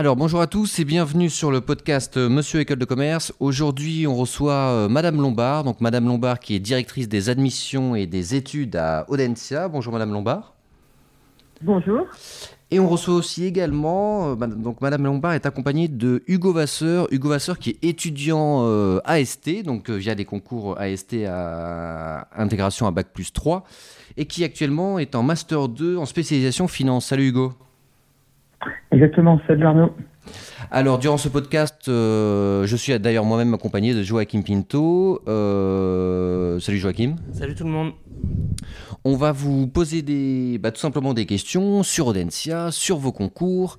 Alors bonjour à tous et bienvenue sur le podcast euh, Monsieur École de Commerce. Aujourd'hui on reçoit euh, Madame Lombard, donc Madame Lombard qui est directrice des admissions et des études à Audencia. Bonjour Madame Lombard. Bonjour. Et on reçoit aussi également, euh, donc Madame Lombard est accompagnée de Hugo Vasseur, Hugo Vasseur qui est étudiant AST, donc via des concours AST à intégration à Bac plus 3, et qui actuellement est en Master 2 en spécialisation finance. Salut Hugo. Exactement, salut Arnaud. Alors, durant ce podcast, euh, je suis d'ailleurs moi-même accompagné de Joachim Pinto. Euh, salut Joachim. Salut tout le monde. On va vous poser des, bah, tout simplement des questions sur Audencia, sur vos concours,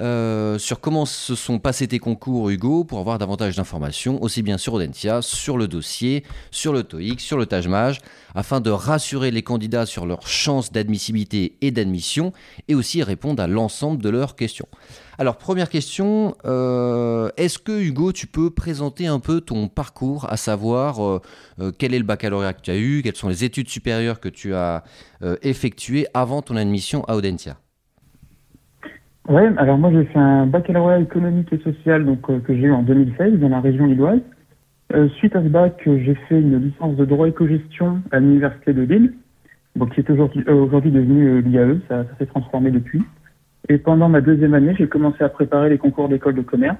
euh, sur comment se sont passés tes concours, Hugo, pour avoir davantage d'informations, aussi bien sur Audentia, sur le dossier, sur le TOEIC, sur le TAJMAJ, afin de rassurer les candidats sur leurs chances d'admissibilité et d'admission, et aussi répondre à l'ensemble de leurs questions. Alors, première question, euh, est-ce que Hugo, tu peux présenter un peu ton parcours, à savoir euh, quel est le baccalauréat que tu as eu, quelles sont les études supérieures que tu as effectuées avant ton admission à Audentia? Oui, alors moi j'ai fait un baccalauréat économique et social donc, euh, que j'ai eu en 2016 dans la région lilloise. Euh, suite à ce bac, euh, j'ai fait une licence de droit éco-gestion à l'université de Lille, donc qui est aujourd'hui devenue l'IAE, ça, s'est transformé depuis. Et pendant ma deuxième année, j'ai commencé à préparer les concours d'école de commerce.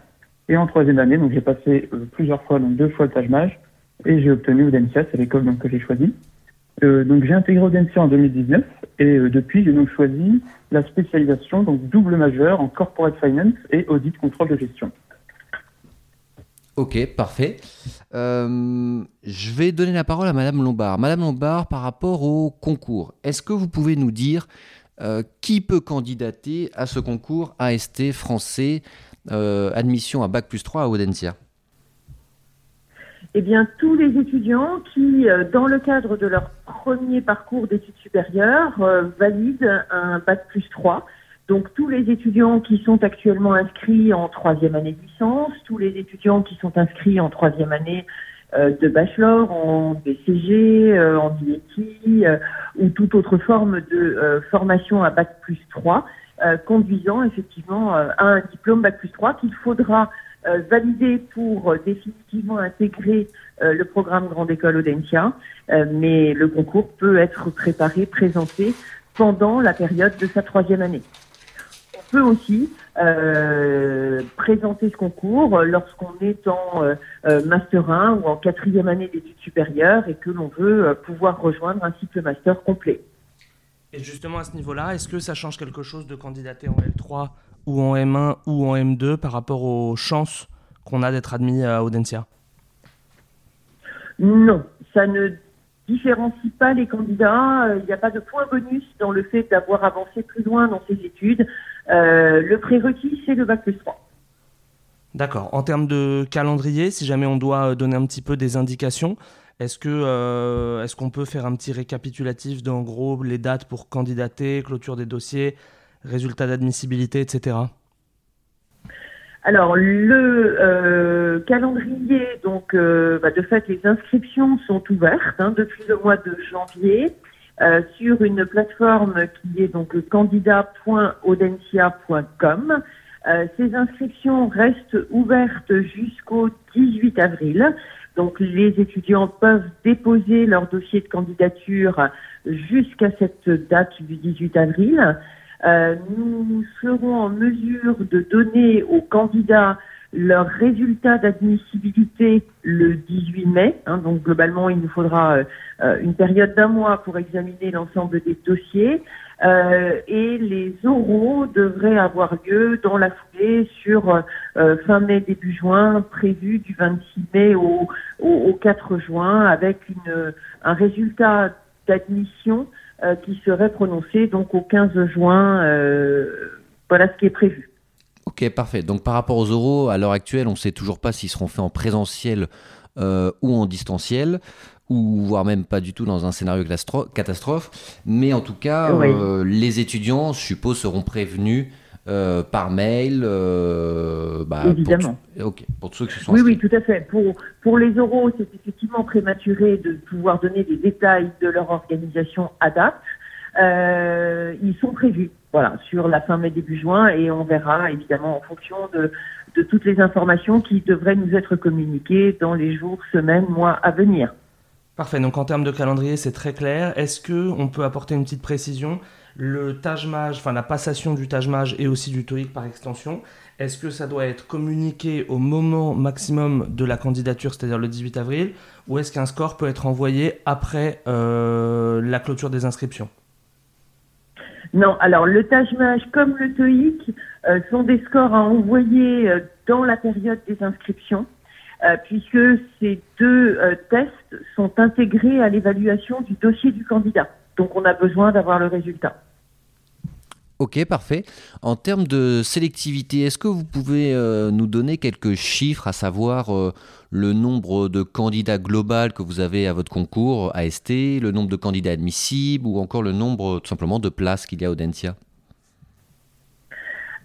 Et en troisième année, donc j'ai passé plusieurs fois, donc deux fois le Taj et j'ai obtenu Audencia, c'est l'école que j'ai choisie. Euh, donc j'ai intégré Audencia en 2019 et euh, depuis j'ai donc choisi la spécialisation donc double majeur en corporate finance et audit contrôle de gestion. Ok, parfait. Euh, je vais donner la parole à Madame Lombard. Madame Lombard, par rapport au concours, est-ce que vous pouvez nous dire qui peut candidater à ce concours AST français admission à Bac plus 3 à Audencia eh bien, tous les étudiants qui, euh, dans le cadre de leur premier parcours d'études supérieures, euh, valident un bac plus 3. Donc, tous les étudiants qui sont actuellement inscrits en troisième année de licence, tous les étudiants qui sont inscrits en troisième année euh, de bachelor, en BCG, en DIETI ou toute autre forme de formation à bac plus 3, conduisant effectivement à un diplôme bac plus 3 qu'il faudra euh, validé pour euh, définitivement intégrer euh, le programme Grande École Audencia, mais le concours peut être préparé, présenté pendant la période de sa troisième année. On peut aussi présenter ce concours lorsqu'on est en Master 1 ou en quatrième année d'études supérieures et que l'on veut pouvoir rejoindre un cycle master complet. Et justement à ce niveau-là, est-ce que ça change quelque chose de candidater en L3 ou en M1 ou en M2 par rapport aux chances qu'on a d'être admis à Audencia Non, ça ne différencie pas les candidats. Il n'y a pas de point bonus dans le fait d'avoir avancé plus loin dans ses études. Euh, le prérequis, c'est le bac plus 3. D'accord. En termes de calendrier, si jamais on doit donner un petit peu des indications, est-ce que euh, est-ce qu'on peut faire un petit récapitulatif d'en gros les dates pour candidater, clôture des dossiers, résultats d'admissibilité, etc. Alors le euh, calendrier, donc euh, bah, de fait les inscriptions sont ouvertes hein, depuis le mois de janvier euh, sur une plateforme qui est donc candidat.audencia.com. ces inscriptions restent ouvertes jusqu'au 18 avril. Donc les étudiants peuvent déposer leur dossier de candidature jusqu'à cette date du 18 avril. Euh, nous serons en mesure de donner aux candidats leurs résultats d'admissibilité le 18 mai. Hein, donc globalement, il nous faudra euh, euh, une période d'un mois pour examiner l'ensemble des dossiers. et les oraux devraient avoir lieu dans la foulée sur fin mai, début juin, prévu du 26 mai au, au, au 4 juin, avec un résultat d'admission euh, qui serait prononcé donc au 15 juin. Euh, voilà ce qui est prévu. Ok, parfait. Donc par rapport aux euros, à l'heure actuelle, on ne sait toujours pas s'ils seront faits en présentiel euh, ou en distanciel, ou voire même pas du tout dans un scénario catastrophe. Mais en tout cas, les étudiants, je suppose, seront prévenus euh, par mail euh, bah, Évidemment. Pour, pour ceux qui sont Oui, oui, tout à fait. Pour, pour les euros, c'est effectivement prématuré de pouvoir donner des détails de leur organisation à date. Euh, ils sont prévus. voilà, sur la fin mai, début juin, et on verra évidemment en fonction de, de toutes les informations qui devraient nous être communiquées dans les jours, semaines, mois à venir. Parfait, donc en termes de calendrier, c'est très clair. Est-ce que on peut apporter une petite précision Le Taj enfin la passation du Taj et aussi du TOEIC par extension, est-ce que ça doit être communiqué au moment maximum de la candidature, c'est-à-dire le 18 avril, ou est-ce qu'un score peut être envoyé après euh, la clôture des inscriptions? Non, alors le Taj comme le TOEIC euh, sont des scores à envoyer euh, dans la période des inscriptions, puisque ces deux tests sont intégrés à l'évaluation du dossier du candidat. Donc on a besoin d'avoir le résultat. Ok, parfait. En termes de sélectivité, est-ce que vous pouvez euh, nous donner quelques chiffres, à savoir euh, le nombre de candidats global que vous avez à votre concours AST, le nombre de candidats admissibles ou encore le nombre tout simplement de places qu'il y a au Dentia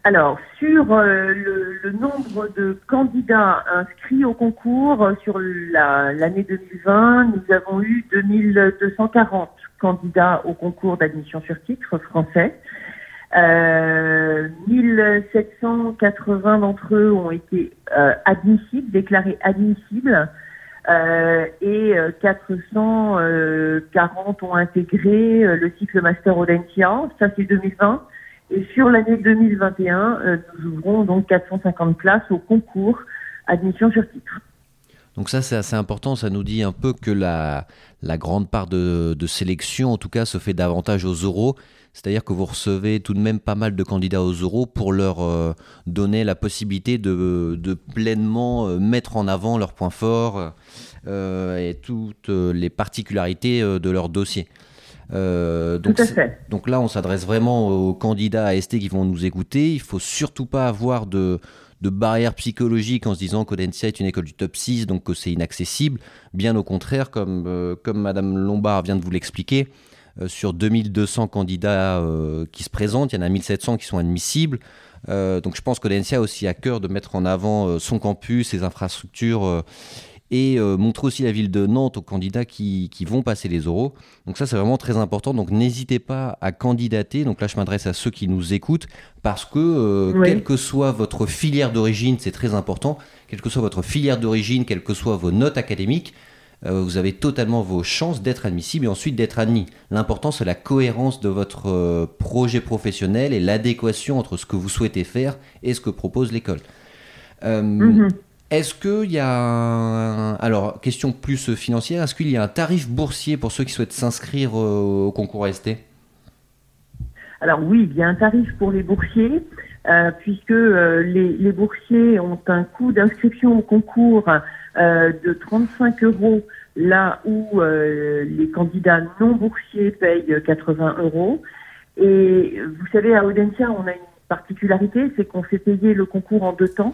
alors, sur euh, le, nombre de candidats inscrits au concours sur l'année 2020, nous avons eu 2240 candidats au concours d'admission sur titre français. 1780 euh, d'entre eux ont été euh, admissibles, déclarés admissibles, euh, et 440 ont intégré le cycle Master Audentia, ça c'est 2020. Et sur l'année 2021, nous ouvrons donc 450 places au concours admission sur titre. Donc ça c'est assez important, ça nous dit un peu que la, la grande part de, de sélection en tout cas se fait davantage aux euros c'est-à-dire que vous recevez tout de même pas mal de candidats aux euros pour leur euh, donner la possibilité de, pleinement euh, mettre en avant leurs points forts euh, et toutes les particularités de leur dossier. donc, donc, là, on s'adresse vraiment aux candidats AST qui vont nous écouter. Il faut surtout pas avoir de, de barrières psychologiques en se disant qu'Audencia est une école du top 6, donc que c'est inaccessible. Bien au contraire, comme, comme Madame Lombard vient de vous l'expliquer, euh, sur 2200 candidats euh, qui se présentent, il y en a 1700 qui sont admissibles. Euh, donc je pense que l'ENSIA a aussi à cœur de mettre en avant son campus, ses infrastructures et montrer aussi la ville de Nantes aux candidats qui, vont passer les oraux. Donc ça c'est vraiment très important. Donc n'hésitez pas à candidater. Donc là je m'adresse à ceux qui nous écoutent parce que quelle que soit votre filière d'origine, c'est très important. Quelle que soit votre filière d'origine, quelles que soient vos notes académiques, euh, vous avez totalement vos chances d'être admissible et ensuite d'être admis. L'important, c'est la cohérence de votre euh, projet professionnel et l'adéquation entre ce que vous souhaitez faire et ce que propose l'école. Euh, mhm. Est-ce qu'il y a un... Alors, question plus financière, est-ce qu'il y a un tarif boursier pour ceux qui souhaitent s'inscrire au concours AST Alors oui, il y a un tarif pour les boursiers, puisque les, les, boursiers ont un coût d'inscription au concours euh, de 35 euros là où euh, les candidats non boursiers payent 80 euros. Et vous savez, à Audencia, on a une particularité, c'est qu'on fait payer le concours en deux temps.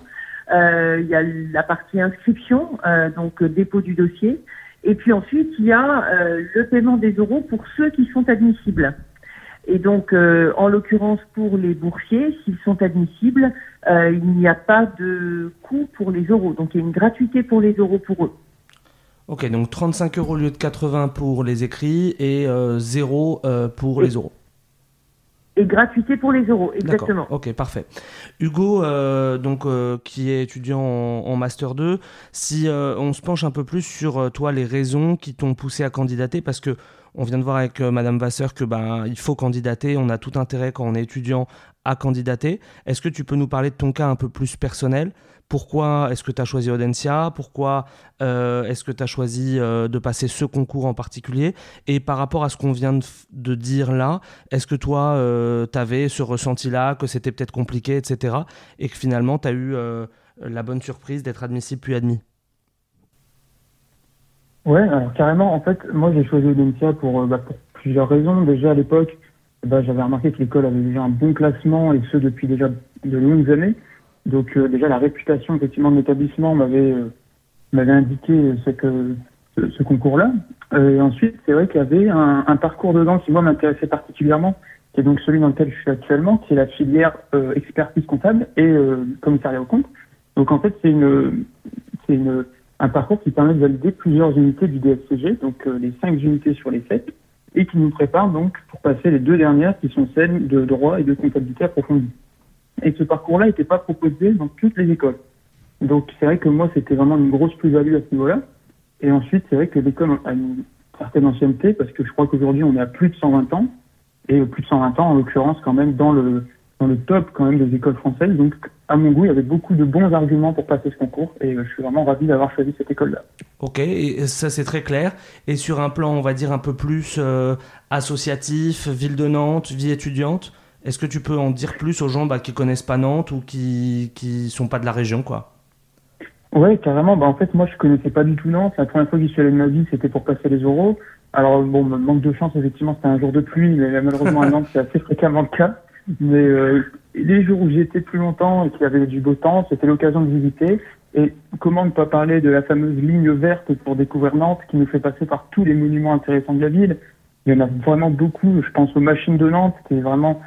Euh, il y a la partie inscription, donc dépôt du dossier, et puis ensuite il y a le paiement des euros pour ceux qui sont admissibles. Et donc, en l'occurrence pour les boursiers, s'ils sont admissibles, euh, il n'y a pas de coût pour les euros. Donc il y a une gratuité pour les euros pour eux. Ok, donc 35 euros au lieu de 80 pour les écrits et 0 euh, euh, pour les euros. Et gratuité pour les euros, exactement. Ok, parfait. Hugo, donc, qui est étudiant en, Master 2, si on se penche un peu plus sur toi, les raisons qui t'ont poussé à candidater, parce que on vient de voir avec Madame Vasseur que ben, il faut candidater, on a tout intérêt quand on est étudiant à candidater. Est-ce que tu peux nous parler de ton cas un peu plus personnel? Pourquoi est-ce que tu as choisi Audencia? Pourquoi euh, est-ce que tu as choisi euh, de passer ce concours en particulier? Et par rapport à ce qu'on vient de, dire là, est-ce que toi, euh, tu avais ce ressenti-là, que c'était peut-être compliqué, etc. Et que finalement, tu as eu la bonne surprise d'être admissible puis admis? Ouais, alors carrément, en fait, moi j'ai choisi Audencia pour, bah, plusieurs raisons. Déjà à l'époque, ben, j'avais remarqué que l'école avait déjà un bon classement et ce depuis déjà de longues années. Donc euh, déjà la réputation effectivement de l'établissement m'avait euh, m'avait indiqué ce que ce, concours-là. Euh, et ensuite, c'est vrai qu'il y avait un, un, parcours dedans qui moi m'intéressait particulièrement, qui est donc celui dans lequel je suis actuellement, qui est la filière expertise comptable et commissariat au compte. Donc en fait, c'est une c'est une un parcours qui permet de valider plusieurs unités du DSCG, donc les cinq unités sur les sept et qui nous prépare donc pour passer les deux dernières qui sont celles de droit et de comptabilité approfondie. Et ce parcours-là n'était pas proposé dans toutes les écoles. Donc c'est vrai que moi c'était vraiment une grosse plus-value à ce niveau-là. Et ensuite c'est vrai que l'école a une certaine ancienneté parce que je crois qu'aujourd'hui on à plus de 120 ans et plus de 120 ans en l'occurrence quand même dans le dans le top quand même des écoles françaises. Donc à mon goût il y avait beaucoup de bons arguments pour passer ce concours et je suis vraiment ravi d'avoir choisi cette école-là. Ok, et ça c'est très clair. Et sur un plan, on va dire un peu plus euh, associatif, ville de Nantes, vie étudiante, est-ce que tu peux en dire plus aux gens bah, qui connaissent pas Nantes ou qui qui sont pas de la région, quoi? Ouais, carrément. Bah, en fait, moi, je connaissais pas du tout Nantes. La première fois que j'y suis allé de ma vie, c'était pour passer les euros. Alors, bon, manque de chance, effectivement, c'était un jour de pluie, mais malheureusement, à Nantes, c'est assez fréquemment le cas. Mais euh, les jours où j'étais plus longtemps et qu'il y avait du beau temps, c'était l'occasion de visiter. Et comment ne pas parler de la fameuse ligne verte pour découvrir Nantes qui nous fait passer par tous les monuments intéressants de la ville? Il y en a vraiment beaucoup. Je pense aux machines de Nantes, qui est vraiment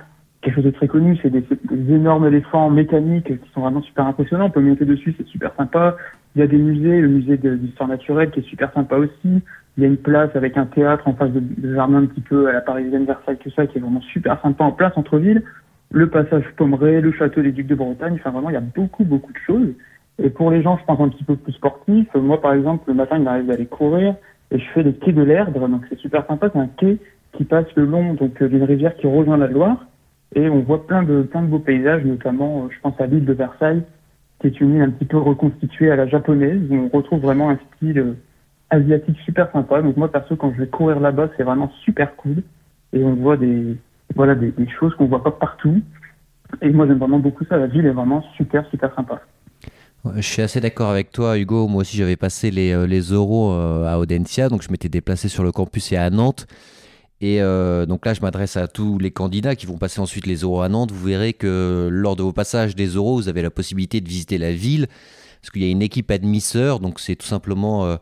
quelque chose de très connu. C'est des, énormes éléphants mécaniques qui sont vraiment super impressionnants. On peut monter dessus, c'est super sympa. Il y a des musées, le musée d'histoire naturelle qui est super sympa aussi. Il y a une place avec un théâtre en face de, de jardin un petit peu à la parisienne Versailles, tout ça, qui est vraiment super sympa en place entre ville. Le passage Pommeret, le château des Ducs de Bretagne. Enfin, vraiment, il y a beaucoup, beaucoup de choses. Et pour les gens, je pense, un petit peu plus sportifs, moi, par exemple, le matin, il m'arrive d'aller courir et je fais les quais de l'Erdre. Donc, c'est super sympa. C'est un quai qui passe le long donc euh, d'une rivière qui rejoint la Loire. Et on voit plein de, plein de beaux paysages, notamment, euh, je pense à l'île de Versailles, qui est une île un petit peu reconstituée à la japonaise, où on retrouve vraiment un style euh, asiatique super sympa. Donc, moi, perso, quand je vais courir là-bas, c'est vraiment super cool. Et on voit des, voilà, des, choses qu'on voit pas partout. Et moi, j'aime vraiment beaucoup ça. La ville est vraiment super, super sympa. Je suis assez d'accord avec toi, Hugo. Moi aussi, j'avais passé les, euh, les euros à Audencia, donc je m'étais déplacé sur le campus et à Nantes. Et euh, donc là, je m'adresse à tous les candidats qui vont passer ensuite les euros à Nantes. Vous verrez que lors de vos passages des euros, vous avez la possibilité de visiter la ville, parce qu'il y a une équipe admisseur, donc c'est tout simplement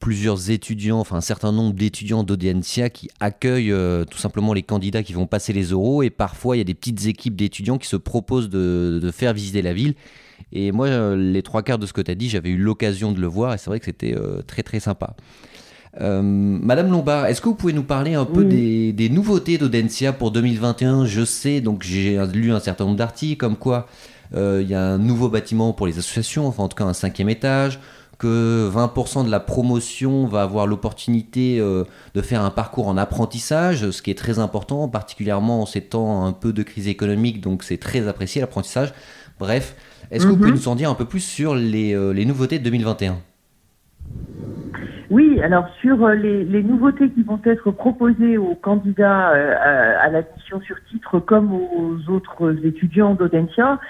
plusieurs étudiants, enfin un certain nombre d'étudiants d'Audencia qui accueillent tout simplement les candidats qui vont passer les euros. Et parfois, il y a des petites équipes d'étudiants qui se proposent de, de faire visiter la ville. Et moi, euh, les trois quarts de ce que tu as dit, j'avais eu l'occasion de le voir et c'est vrai que c'était euh, très très sympa. Euh, Madame Lombard, est-ce que vous pouvez nous parler un peu des, nouveautés d'Audencia pour 2021 Je sais, donc j'ai lu un certain nombre d'articles comme quoi il y a un nouveau bâtiment pour les associations, enfin en tout cas un cinquième étage, que 20% de la promotion va avoir l'opportunité de faire un parcours en apprentissage, ce qui est très important, particulièrement en ces temps un peu de crise économique, donc c'est très apprécié l'apprentissage. Bref, est-ce que vous pouvez mhm. nous en dire un peu plus sur les, euh, nouveautés de 2021 oui, alors sur euh, les, nouveautés qui vont être proposées aux candidats euh, à, l'admission sur titre comme aux autres étudiants d'Audencia,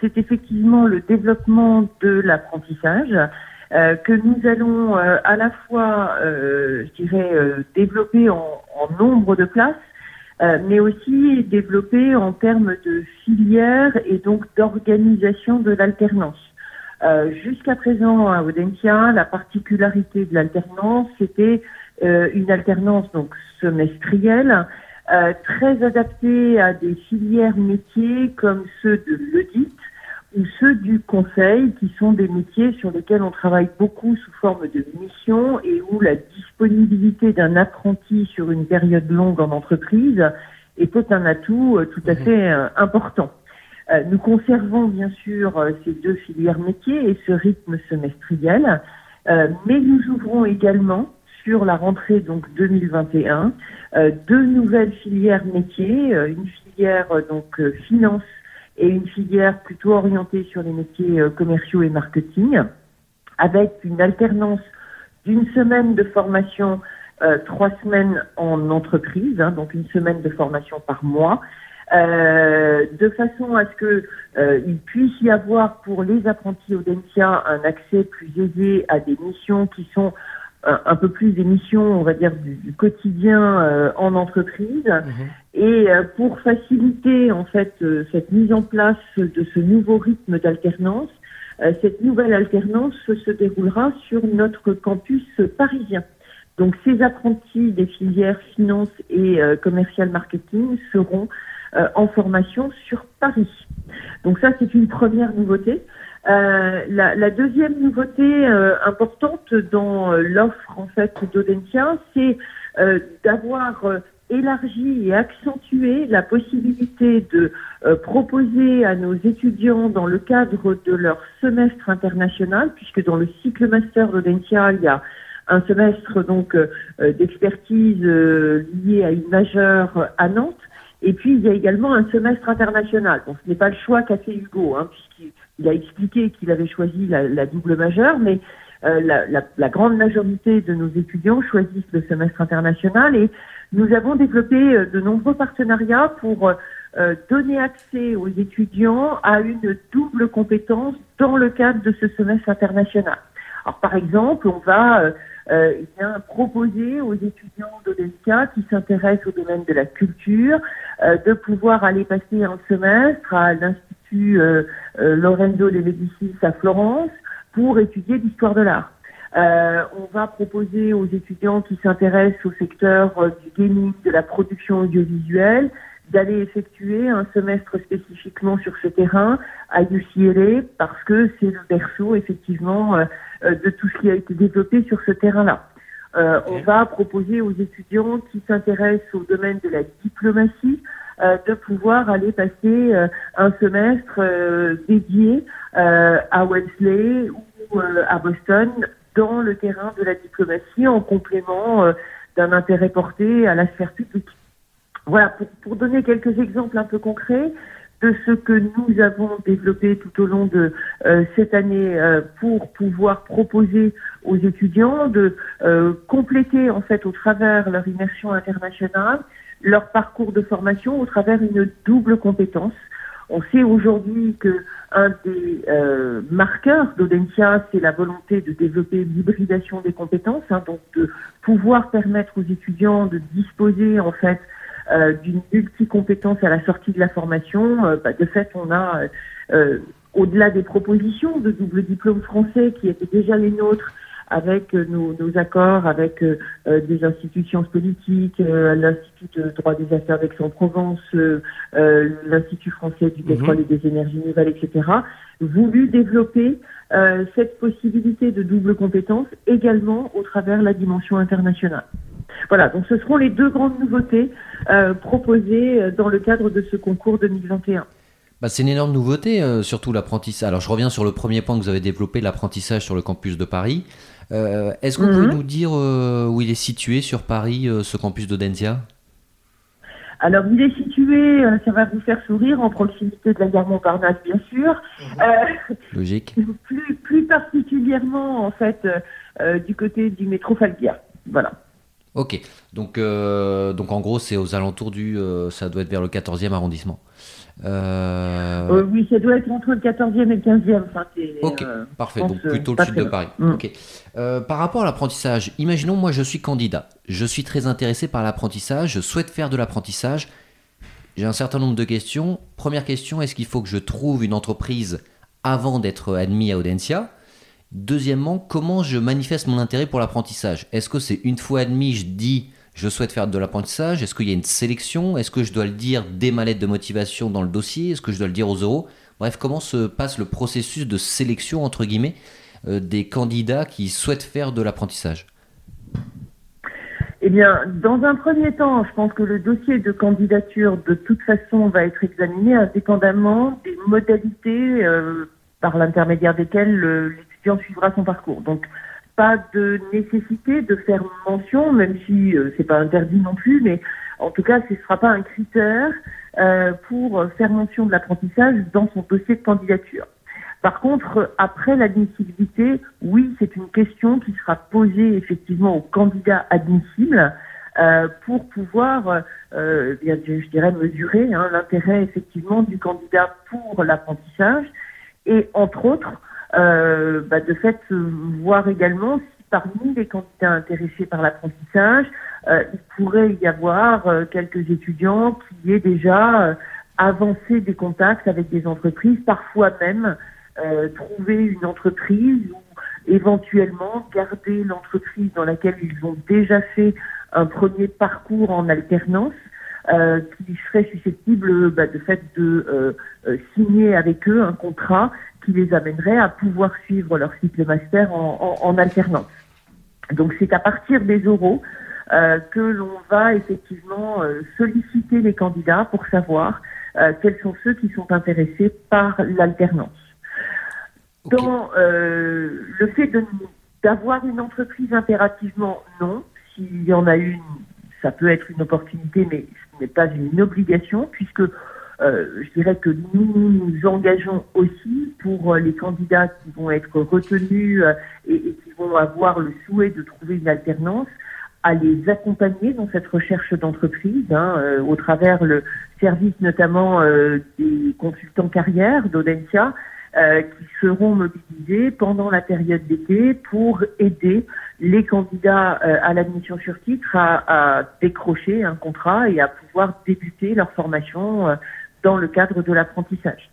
c'est effectivement le développement de l'apprentissage que nous allons à la fois, je dirais, développer en, nombre de places, euh, mais aussi développé en termes de filière et donc d'organisation de l'alternance. Euh, Jusqu'à présent, à Audencia, la particularité de l'alternance, c'était euh, une alternance donc semestrielle, euh, très adaptée à des filières métiers comme ceux de l'audit, ou ceux du conseil, qui sont des métiers sur lesquels on travaille beaucoup sous forme de mission et où la disponibilité d'un apprenti sur une période longue en entreprise est un atout tout à mhm. fait important. Euh, nous conservons bien sûr ces deux filières métiers et ce rythme semestriel, mais nous ouvrons également sur la rentrée donc 2021 deux nouvelles filières métiers, une filière donc finance et une filière plutôt orientée sur les métiers euh, commerciaux et marketing, avec une alternance d'une semaine de formation, euh, trois semaines en entreprise, hein, donc une semaine de formation par mois, euh, de façon à ce que il puisse y avoir pour les apprentis Audencia un accès plus aisé à des missions qui sont un, peu plus des missions, on va dire, du, quotidien euh, en entreprise. Mhm. Et euh, pour faciliter en fait euh, cette mise en place de ce nouveau rythme d'alternance, cette nouvelle alternance se déroulera sur notre campus parisien. Donc ces apprentis des filières finance et commercial marketing seront en formation sur Paris. Donc ça c'est une première nouveauté. Euh, la, la, deuxième nouveauté euh, importante dans euh, l'offre en fait d'Audentia, c'est d'avoir élargi et accentué la possibilité de proposer à nos étudiants dans le cadre de leur semestre international, puisque dans le cycle master d'Audencia, il y a un semestre donc d'expertise lié à une majeure à Nantes, et puis, il y a également un semestre international. Bon, ce n'est pas le choix qu'a fait Hugo, hein, puisqu'il a expliqué qu'il avait choisi la, double majeure, mais euh, la, grande majorité de nos étudiants choisissent le semestre international et nous avons développé euh, de nombreux partenariats pour euh, donner accès aux étudiants à une double compétence dans le cadre de ce semestre international. Alors, par exemple, on va euh, bien, proposer aux étudiants d'Odenka qui s'intéressent au domaine de la culture euh, de pouvoir aller passer un semestre à l'Institut euh, euh Lorenzo de Médicis à Florence pour étudier l'histoire de l'art. Euh, on va proposer aux étudiants qui s'intéressent au secteur du gaming, de la production audiovisuelle, d'aller effectuer un semestre spécifiquement sur ce terrain à UCLA parce que c'est le berceau effectivement euh, euh, de tout ce qui a été développé sur ce terrain-là. Euh, On va proposer aux étudiants qui s'intéressent au domaine de la diplomatie euh, de pouvoir aller passer un semestre dédié à Wellesley ou à Boston dans le terrain de la diplomatie en complément d'un intérêt porté à la sphère publique. Voilà, pour, donner quelques exemples un peu concrets de ce que nous avons développé tout au long de euh, cette année euh, pour pouvoir proposer aux étudiants de euh, compléter en fait au travers leur immersion internationale leur parcours de formation au travers une double compétence. On sait aujourd'hui que un des marqueurs d'Audencia, c'est la volonté de développer l'hybridation des compétences, hein, donc de pouvoir permettre aux étudiants de disposer en fait euh, d'une multi-compétence à la sortie de la formation. Euh, bah, de fait, on a, euh, au-delà des propositions de double diplôme français qui étaient déjà les nôtres, avec nos, accords avec des institutions politiques, l'Institut de droit des affaires d'Aix-en-Provence, l'Institut français du pétrole mhm. et des énergies nouvelles, etc., voulu développer cette possibilité de double compétence également au travers la dimension internationale. Voilà, donc ce seront les deux grandes nouveautés euh, proposées euh, dans le cadre de ce concours 2021. Bah, c'est une énorme nouveauté, euh, surtout l'apprentissage. Alors je reviens sur le premier point que vous avez développé, l'apprentissage sur le campus de Paris. Est-ce que vous pouvez mhm. nous dire où il est situé sur Paris, ce campus d'Audencia? Alors, il est situé, ça va vous faire sourire, en proximité de la gare Montparnasse, bien sûr. Mhm. Logique. Plus, plus particulièrement, en fait, du côté du métro Falguière. Voilà. Ok, donc, euh, donc en gros, c'est aux alentours du. Euh, ça doit être vers le 14e arrondissement. Euh, oui, ça doit être entre le 14e et le 15e. ok, parfait, donc plutôt le sud de Paris. Mm. Ok. par rapport à l'apprentissage, imaginons, moi je suis candidat. Je suis très intéressé par l'apprentissage, je souhaite faire de l'apprentissage. J'ai un certain nombre de questions. Première question est-ce qu'il faut que je trouve une entreprise avant d'être admis à Audencia? Deuxièmement, comment je manifeste mon intérêt pour l'apprentissage? Est-ce que c'est une fois admis, je dis je souhaite faire de l'apprentissage? Est-ce qu'il y a une sélection? Est-ce que je dois le dire dès ma lettre de motivation dans le dossier? Est-ce que je dois le dire aux euros Bref, comment se passe le processus de sélection, entre guillemets, euh, des candidats qui souhaitent faire de l'apprentissage? Eh bien, dans un premier temps, je pense que le dossier de candidature, de toute façon, va être examiné indépendamment des modalités euh, par l'intermédiaire desquelles le, puis on suivra son parcours. Donc, pas de nécessité de faire mention, même si euh, c'est pas interdit non plus, mais en tout cas, ce ne sera pas un critère euh, pour faire mention de l'apprentissage dans son dossier de candidature. Par contre, après l'admissibilité, oui, c'est une question qui sera posée effectivement au candidat admissible euh, pour pouvoir, euh, bien, je, dirais, mesurer hein, l'intérêt effectivement du candidat pour l'apprentissage et entre autres euh, bah, de fait voir également si parmi les candidats intéressés par l'apprentissage, euh, il pourrait y avoir euh, quelques étudiants qui aient déjà euh, avancé des contacts avec des entreprises, parfois même trouver une entreprise ou éventuellement garder l'entreprise dans laquelle ils ont déjà fait un premier parcours en alternance. Euh, qui serait susceptible bah, de fait de euh, signer avec eux un contrat qui les amènerait à pouvoir suivre leur cycle master en, en, alternance. Donc c'est à partir des euros que l'on va effectivement solliciter les candidats pour savoir quels sont ceux qui sont intéressés par l'alternance. Dans le fait d'avoir une entreprise impérativement, non. S'il y en a une, ça peut être une opportunité, mais n'est pas une obligation, puisque euh, je dirais que nous nous engageons aussi pour euh, les candidats qui vont être retenus euh, et, qui vont avoir le souhait de trouver une alternance à les accompagner dans cette recherche d'entreprise hein, au travers le service notamment des consultants carrière d'Audencia qui seront mobilisés pendant la période d'été pour aider les candidats à l'admission sur titre à, décrocher un contrat et à pouvoir débuter leur formation dans le cadre de l'apprentissage.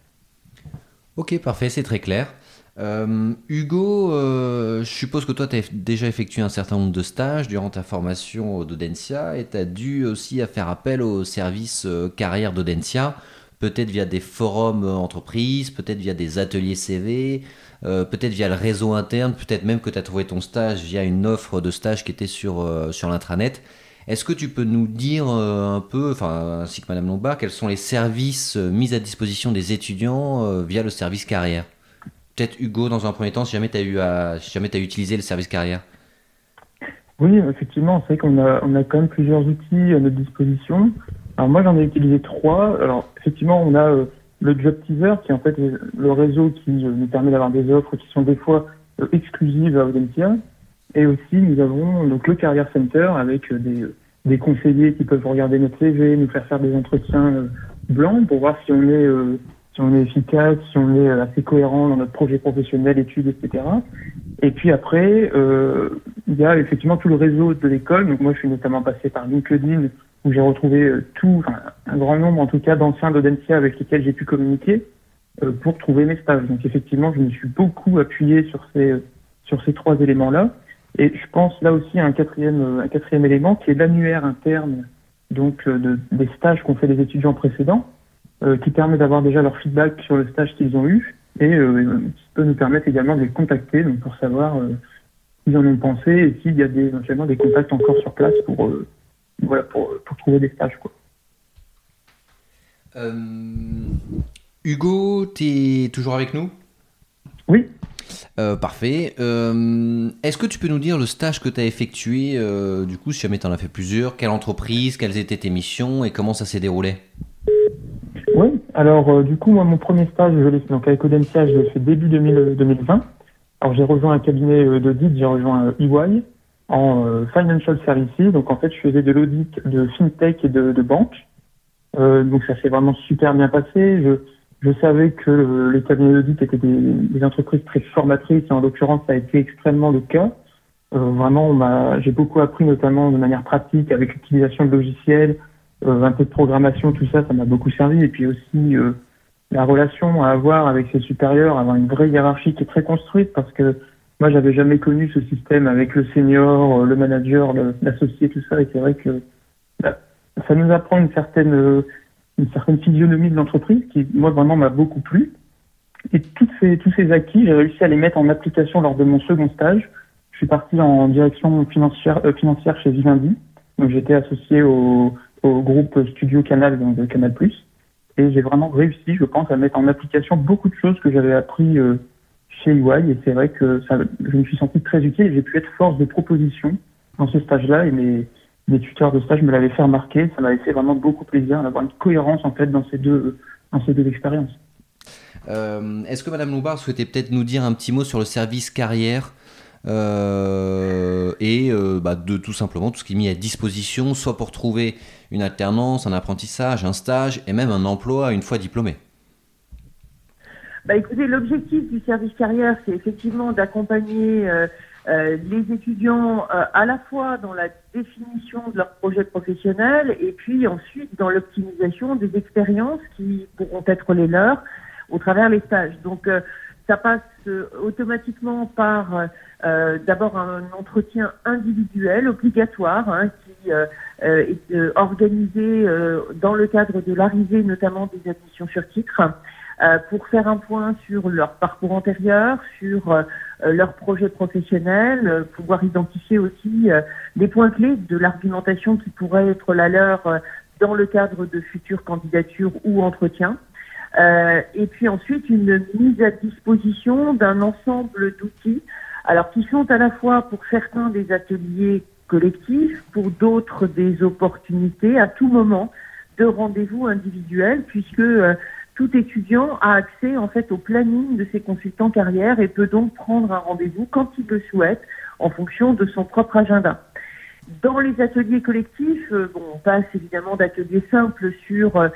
Ok, parfait, c'est très clair. Euh, Hugo, euh, je suppose que toi, tu as déjà effectué un certain nombre de stages durant ta formation d'Audencia et tu as dû aussi faire appel au service euh, carrière d'Audencia, peut-être via des forums entreprises, peut-être via des ateliers CV, peut-être via le réseau interne, peut-être même que tu as trouvé ton stage via une offre de stage qui était sur, sur l'intranet. Est-ce que tu peux nous dire euh, un peu, enfin, ainsi que Madame Lombard, quels sont les services euh, mis à disposition des étudiants euh, via le service carrière? Peut-être Hugo, dans un premier temps, si jamais tu as, si utilisé le service carrière. Oui, effectivement, c'est vrai qu'on a, on a quand même plusieurs outils à notre disposition. Alors moi, j'en ai utilisé trois. Alors effectivement, on a le Job Teaser, qui est en fait le réseau qui nous permet d'avoir des offres qui sont des fois exclusives à Audencia. Et aussi, nous avons donc le Career Center avec euh, des, des conseillers qui peuvent regarder notre CV, nous faire faire des entretiens euh, blancs pour voir si on est euh, si on est efficace, si on est assez cohérent dans notre projet professionnel, études, etc. Et puis après, euh, il y a effectivement tout le réseau de l'école. Donc moi, je suis notamment passé par LinkedIn où j'ai retrouvé tout, enfin, un grand nombre en tout cas d'anciens d'Audencia avec lesquels j'ai pu communiquer euh, pour trouver mes stages. Donc effectivement, je me suis beaucoup appuyé sur ces sur ces trois éléments-là. Et je pense là aussi à un quatrième, euh, un quatrième élément qui est l'annuaire interne donc euh, de, des stages qu'ont fait les étudiants précédents, euh, qui permet d'avoir déjà leur feedback sur le stage qu'ils ont eu et euh, qui peut nous permettre également de les contacter donc pour savoir euh, ce qu'ils en ont pensé et s'il y a des, éventuellement des contacts encore sur place pour, voilà, pour, pour trouver des stages. Quoi. Hugo, tu es toujours avec nous? Oui. Euh, parfait. Euh, est-ce que tu peux nous dire le stage que tu as effectué, euh, du coup, si jamais tu en as fait plusieurs, quelle entreprise, quelles étaient tes missions? Et comment ça s'est déroulé? Alors du coup, moi, mon premier stage, je l'ai fait donc avec Audencia, je l'ai fait début 2020. Alors j'ai rejoint un cabinet d'audit, j'ai rejoint EY en Financial Services. Donc en fait, je faisais de l'audit de FinTech et de, banque. donc ça s'est vraiment super bien passé. Je, savais que les cabinets d'audit étaient des, entreprises très formatrices et en l'occurrence ça a été extrêmement le cas. Euh, vraiment, j'ai beaucoup appris notamment de manière pratique avec l'utilisation de logiciels, euh, un peu de programmation, tout ça, ça m'a beaucoup servi. Et puis aussi euh, la relation à avoir avec ses supérieurs, avoir une vraie hiérarchie qui est très construite parce que moi j'avais jamais connu ce système avec le senior, le manager, l'associé, tout ça. Et c'est vrai que bah, ça nous apprend une certaine une certaine physionomie de l'entreprise qui, moi, vraiment m'a beaucoup plu. Et toutes ces, tous ces acquis, j'ai réussi à les mettre en application lors de mon second stage. Je suis parti en direction financière, euh, financière chez Vivendi. Donc, j'étais associé au, au groupe Studio Canal, donc de Canal+. Et j'ai vraiment réussi, je pense, à mettre en application beaucoup de choses que j'avais appris euh, chez EY. Et c'est vrai que je me suis senti très utile. J'ai pu être force de proposition dans ce stage-là. Et mes, des tuteurs de stage me l'avaient fait remarquer. Ça m'avait fait vraiment beaucoup plaisir d'avoir une cohérence en fait dans ces deux, dans ces deux expériences. Euh, Est-ce que Madame Lombard souhaitait peut-être nous dire un petit mot sur le service carrière euh, et euh, bah, de tout simplement tout ce qui est mis à disposition, soit pour trouver une alternance, un apprentissage, un stage et même un emploi une fois diplômé bah, écoutez, l'objectif du service carrière, c'est effectivement d'accompagner euh, les étudiants à la fois dans la définition de leur projet professionnel et puis ensuite dans l'optimisation des expériences qui pourront être les leurs au travers les stages. Donc ça passe automatiquement par d'abord un entretien individuel obligatoire hein, qui est organisé dans le cadre de l'arrivée notamment des admissions sur titre. pour faire un point sur leur parcours antérieur, sur leur projet professionnel, pouvoir identifier aussi les points clés de l'argumentation qui pourrait être la leur dans le cadre de futures candidatures ou entretiens. Euh, et puis ensuite une mise à disposition d'un ensemble d'outils, alors qui sont à la fois pour certains des ateliers collectifs, pour d'autres des opportunités à tout moment de rendez-vous individuels, puisque euh, tout étudiant a accès en fait au planning de ses consultants carrière et peut donc prendre un rendez-vous quand il le souhaite en fonction de son propre agenda. Dans les ateliers collectifs, euh, bon, on passe évidemment d'ateliers simples sur euh,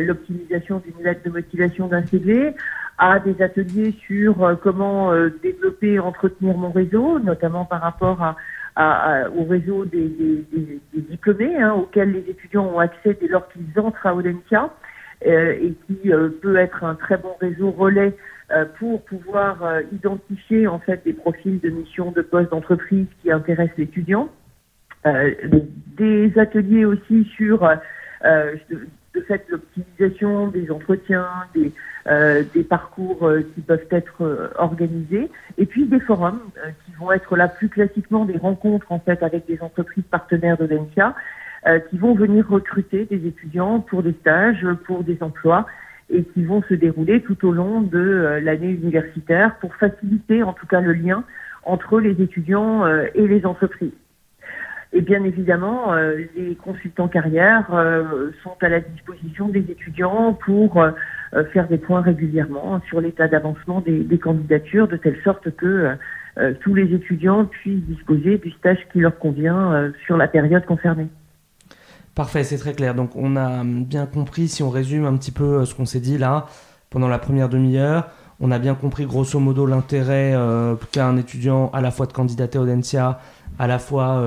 l'optimisation d'une lettre de motivation d'un CV à des ateliers sur comment développer et entretenir mon réseau, notamment par rapport au réseau des, diplômés hein, auxquels les étudiants ont accès dès lors qu'ils entrent à Audencia et qui peut être un très bon réseau relais pour pouvoir identifier en fait des profils de missions, de postes d'entreprise qui intéressent l'étudiant. Euh, des ateliers aussi sur euh, de fait l'optimisation des entretiens, des, euh, parcours qui peuvent être organisés, et puis des forums qui vont être là plus classiquement des rencontres en fait avec des entreprises partenaires de l'ENCIA qui vont venir recruter des étudiants pour des stages, pour des emplois, et qui vont se dérouler tout au long de l'année universitaire pour faciliter en tout cas le lien entre les étudiants et les entreprises. Et bien évidemment, euh, les consultants carrière euh, sont à la disposition des étudiants pour euh, faire des points régulièrement sur l'état d'avancement des, des, candidatures, de telle sorte que tous les étudiants puissent disposer du stage qui leur convient sur la période concernée. Parfait, c'est très clair. Donc on a bien compris, si on résume un petit peu ce qu'on s'est dit là pendant la première demi-heure, on a bien compris grosso modo l'intérêt qu'a un étudiant à la fois de candidater au DENSIA, à la fois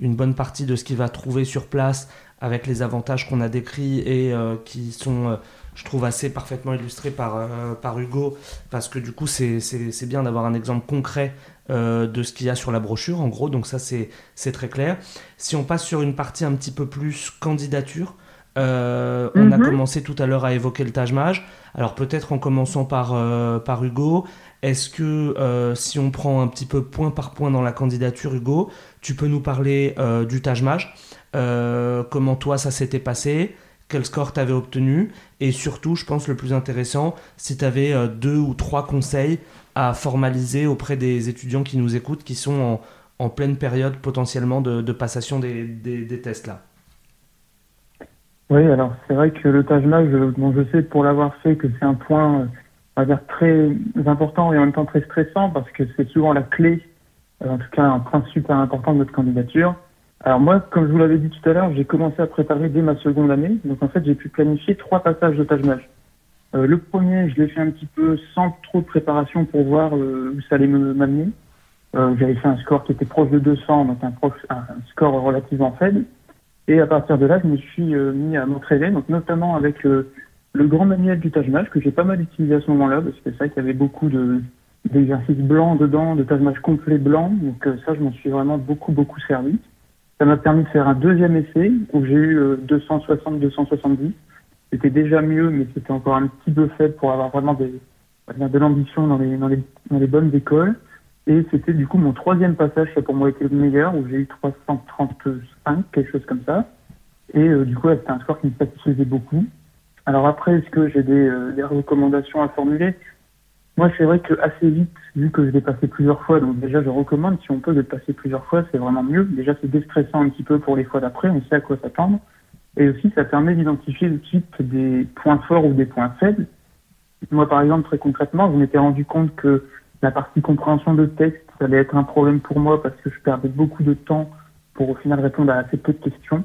une bonne partie de ce qu'il va trouver sur place avec les avantages qu'on a décrits et euh, qui sont, euh, je trouve, assez parfaitement illustrés par, euh, par Hugo, parce que du coup, c'est bien d'avoir un exemple concret de ce qu'il y a sur la brochure, en gros, donc ça, c'est très clair. Si on passe sur une partie un petit peu plus candidature, on a mhm. commencé tout à l'heure à évoquer le Taj. Alors peut-être en commençant par, par Hugo, est-ce que si on prend un petit peu point par point dans la candidature, Hugo, tu peux nous parler euh, du Taj Mahal, euh, comment toi ça s'était passé, quel score tu obtenu, et surtout, je pense le plus intéressant, si tu avais euh, deux ou trois conseils à formaliser auprès des étudiants qui nous écoutent, qui sont en, pleine période potentiellement de, passation des, tests là. Oui, alors c'est vrai que le Taj Mahal, je, sais pour l'avoir fait que c'est un point, on va dire, très important et en même temps très stressant parce que c'est souvent la clé en tout cas un point super important de notre candidature. Alors moi, comme je vous l'avais dit tout à l'heure, j'ai commencé à préparer dès ma seconde année. Donc en fait, j'ai pu planifier trois passages de Taj Mahal. Euh, le premier, je l'ai fait un petit peu sans trop de préparation pour voir euh, où ça allait m'amener. Euh, J'avais fait un score qui était proche de 200, donc un, un score relativement faible. Et à partir de là, je me suis euh, mis à m'entraîner, donc notamment avec le, le grand manuel du Taj Mahal que j'ai pas mal utilisé à ce moment-là, parce que c'est vrai qu'il y avait beaucoup de, d'exercices blancs dedans, de tâches complet blanc. Donc euh, ça, je m'en suis vraiment beaucoup, beaucoup servi. Ça m'a permis de faire un deuxième essai où j'ai eu 260-270. Euh, c'était déjà mieux, mais c'était encore un petit peu faible pour avoir vraiment de l'ambition dans les bonnes écoles. Et c'était du coup mon troisième passage, ça pour moi été le meilleur, où j'ai eu 335, quelque chose comme ça. Et euh, du coup, c'était un score qui me satisfaisait beaucoup. Alors après, est-ce que j'ai des, des recommandations à formuler? Moi, c'est vrai que assez vite, vu que je l'ai passé plusieurs fois, donc déjà, je recommande, si on peut le passer plusieurs fois, c'est vraiment mieux. Déjà, c'est déstressant un petit peu pour les fois d'après, on sait à quoi s'attendre. Et aussi, ça permet d'identifier le type des points forts ou des points faibles. Moi, par exemple, très concrètement, je m'étais rendu compte que la partie compréhension de texte, ça allait être un problème pour moi parce que je perdais beaucoup de temps pour au final répondre à assez peu de questions.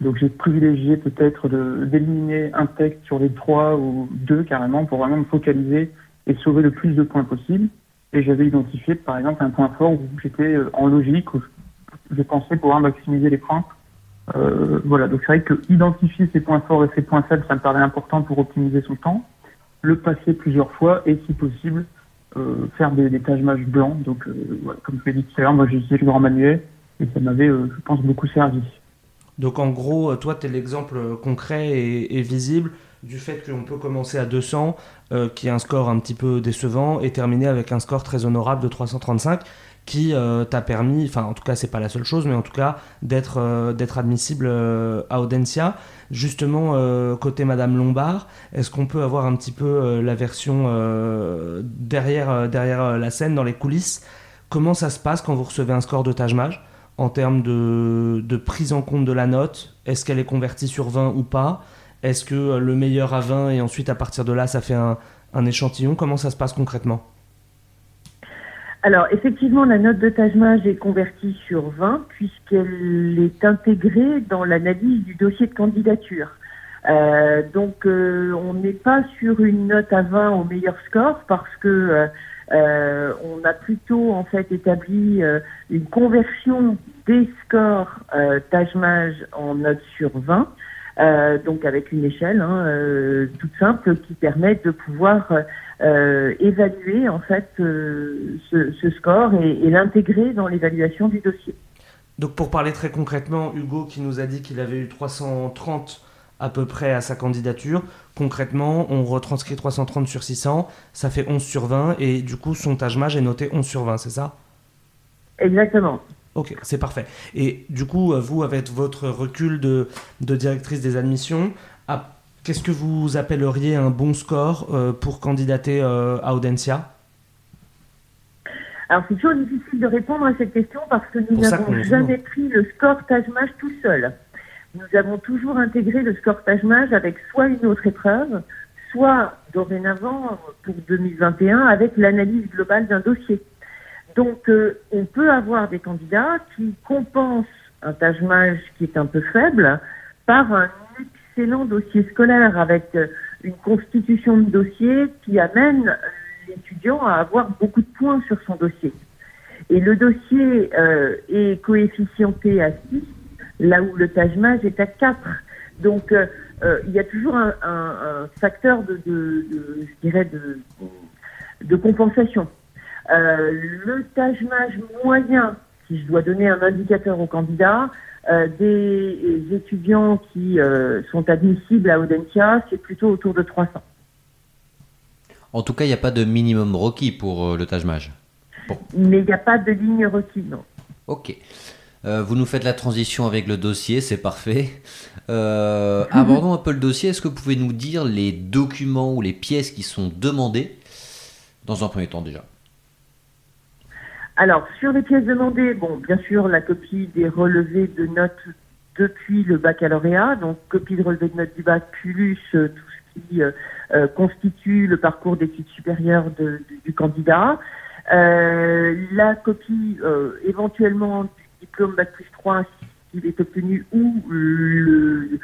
Donc j'ai privilégié peut-être d'éliminer un texte sur les trois ou deux carrément pour vraiment me focaliser et sauver le plus de points possible. Et j'avais identifié, par exemple, un point fort où j'étais euh, en logique, où je pensais pouvoir maximiser les points. Euh, voilà, donc c'est vrai que identifier ses points forts et ses points faibles, ça me paraît important pour optimiser son temps. Le passer plusieurs fois et, si possible, faire des, des match blancs. Donc, euh, comme je l'ai dit tout à l'heure, moi j'ai utilisé le grand manuel et ça m'avait, euh, je pense, beaucoup servi. Donc en gros, toi, tu es l'exemple concret et, et visible du fait qu'on peut commencer à 200, qui est un score un petit peu décevant, et terminer avec un score très honorable de 335 qui t'a permis, enfin en tout cas c'est pas la seule chose, mais en tout cas d'être d'être admissible à Audencia. Justement, côté Madame Lombard, est-ce qu'on peut avoir un petit peu la version derrière, derrière la scène, dans les coulisses? Comment ça se passe quand vous recevez un score de Tajmaj en termes de, prise en compte de la note Est-ce qu'elle est convertie sur 20 ou pas? Est-ce que euh, le meilleur a 20 et ensuite à partir de là ça fait un, échantillon? Comment ça se passe concrètement? Alors, effectivement, la note de Tajmaj est convertie sur 20 puisqu'elle est intégrée dans l'analyse du dossier de candidature. Euh, donc, euh, on n'est pas sur une note à 20 au meilleur score parce que euh, on a plutôt en fait établi une conversion des scores Tajmaj en notes sur 20, euh, donc avec une échelle hein, toute simple qui permet de pouvoir évaluer en fait ce, score et, et l'intégrer dans l'évaluation du dossier. Donc pour parler très concrètement, Hugo qui nous a dit qu'il avait eu 330 à peu près à sa candidature. Concrètement, on retranscrit 330 sur 600, ça fait 11 sur 20, et du coup, son Tajmaj est noté 11 sur 20, c'est ça? Exactement. Ok, c'est parfait. Et du coup, vous, avec votre recul de, directrice des admissions, qu'est-ce que vous appelleriez un bon score euh, pour candidater euh, à Audencia? Alors c'est toujours difficile de répondre à cette question parce que nous n'avons jamais pris le score Tajmaj tout seul nous avons toujours intégré le score Tajmaj avec soit une autre épreuve, soit dorénavant pour 2021 avec l'analyse globale d'un dossier. Donc euh, on peut avoir des candidats qui compensent un Tajmaj qui est un peu faible par un excellent dossier scolaire avec euh, une constitution de dossier qui amène l'étudiant à avoir beaucoup de points sur son dossier. Et le dossier euh, est coefficienté à 6 là où le Tajmaj est à 4. Donc, euh, euh, il y a toujours un, facteur de, je dirais, de, de compensation. Euh, le Tajmaj moyen, si je dois donner un indicateur aux candidats, des étudiants qui sont admissibles à Audencia, c'est plutôt autour de 300. En tout cas, il n'y a pas de minimum requis pour le Tajmaj. Mais il n'y a pas de ligne requise, non. Ok. Euh, vous nous faites la transition avec le dossier, c'est parfait. Euh, abordons un peu le dossier. Est-ce que vous pouvez nous dire les documents ou les pièces qui sont demandées dans un premier temps déjà? Alors, sur les pièces demandées, bon, bien sûr, la copie des relevés de notes depuis le baccalauréat, donc copie de relevé de notes du bac, plus euh, tout ce qui constitue le parcours d'études supérieures du candidat. la copie éventuellement diplôme Bac plus 3 s'il est obtenu ou le,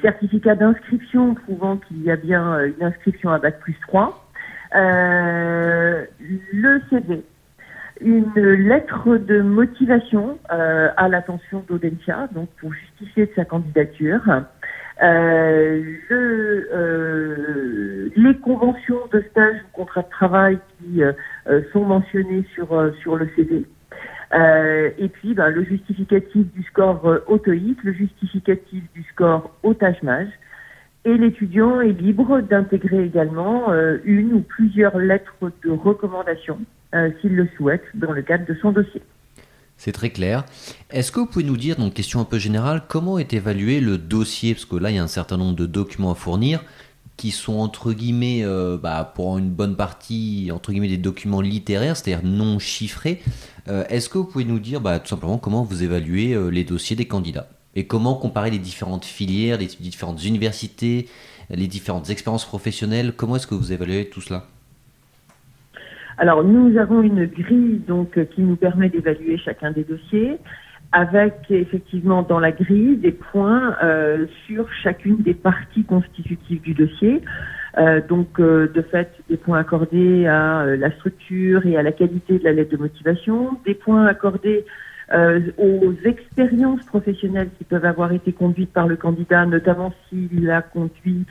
certificat d'inscription prouvant qu'il y a bien euh, une inscription à Bac plus 3, euh, le CV, une lettre de motivation euh, à l'attention d'Audencia, donc pour justifier de sa candidature, les conventions de stage ou contrat de travail qui sont mentionnées sur, sur le CV, euh, et puis ben, le justificatif du score euh, le justificatif du score au Tajmaj. Et l'étudiant est libre d'intégrer également euh, une ou plusieurs lettres de recommandation, euh, s'il le souhaite, dans le cadre de son dossier. C'est très clair. Est-ce que vous pouvez nous dire, donc question un peu générale, comment est évalué le dossier? Parce que là, il y a un certain nombre de documents à fournir qui sont entre guillemets, euh, bah, pour une bonne partie, entre guillemets, des documents littéraires, c'est-à-dire non chiffrés. Est-ce que vous pouvez nous dire bah, tout simplement comment vous évaluez les dossiers des candidats? Et comment comparer les différentes filières, les différentes universités, les différentes expériences professionnelles? Comment est-ce que vous évaluez tout cela? Alors nous avons une grille donc qui nous permet d'évaluer chacun des dossiers avec effectivement dans la grille des points euh, sur chacune des parties constitutives du dossier. Euh, donc euh, de fait des points accordés à la structure et à la qualité de la lettre de motivation, des points accordés aux expériences professionnelles qui peuvent avoir été conduites par le candidat, notamment s'il a conduit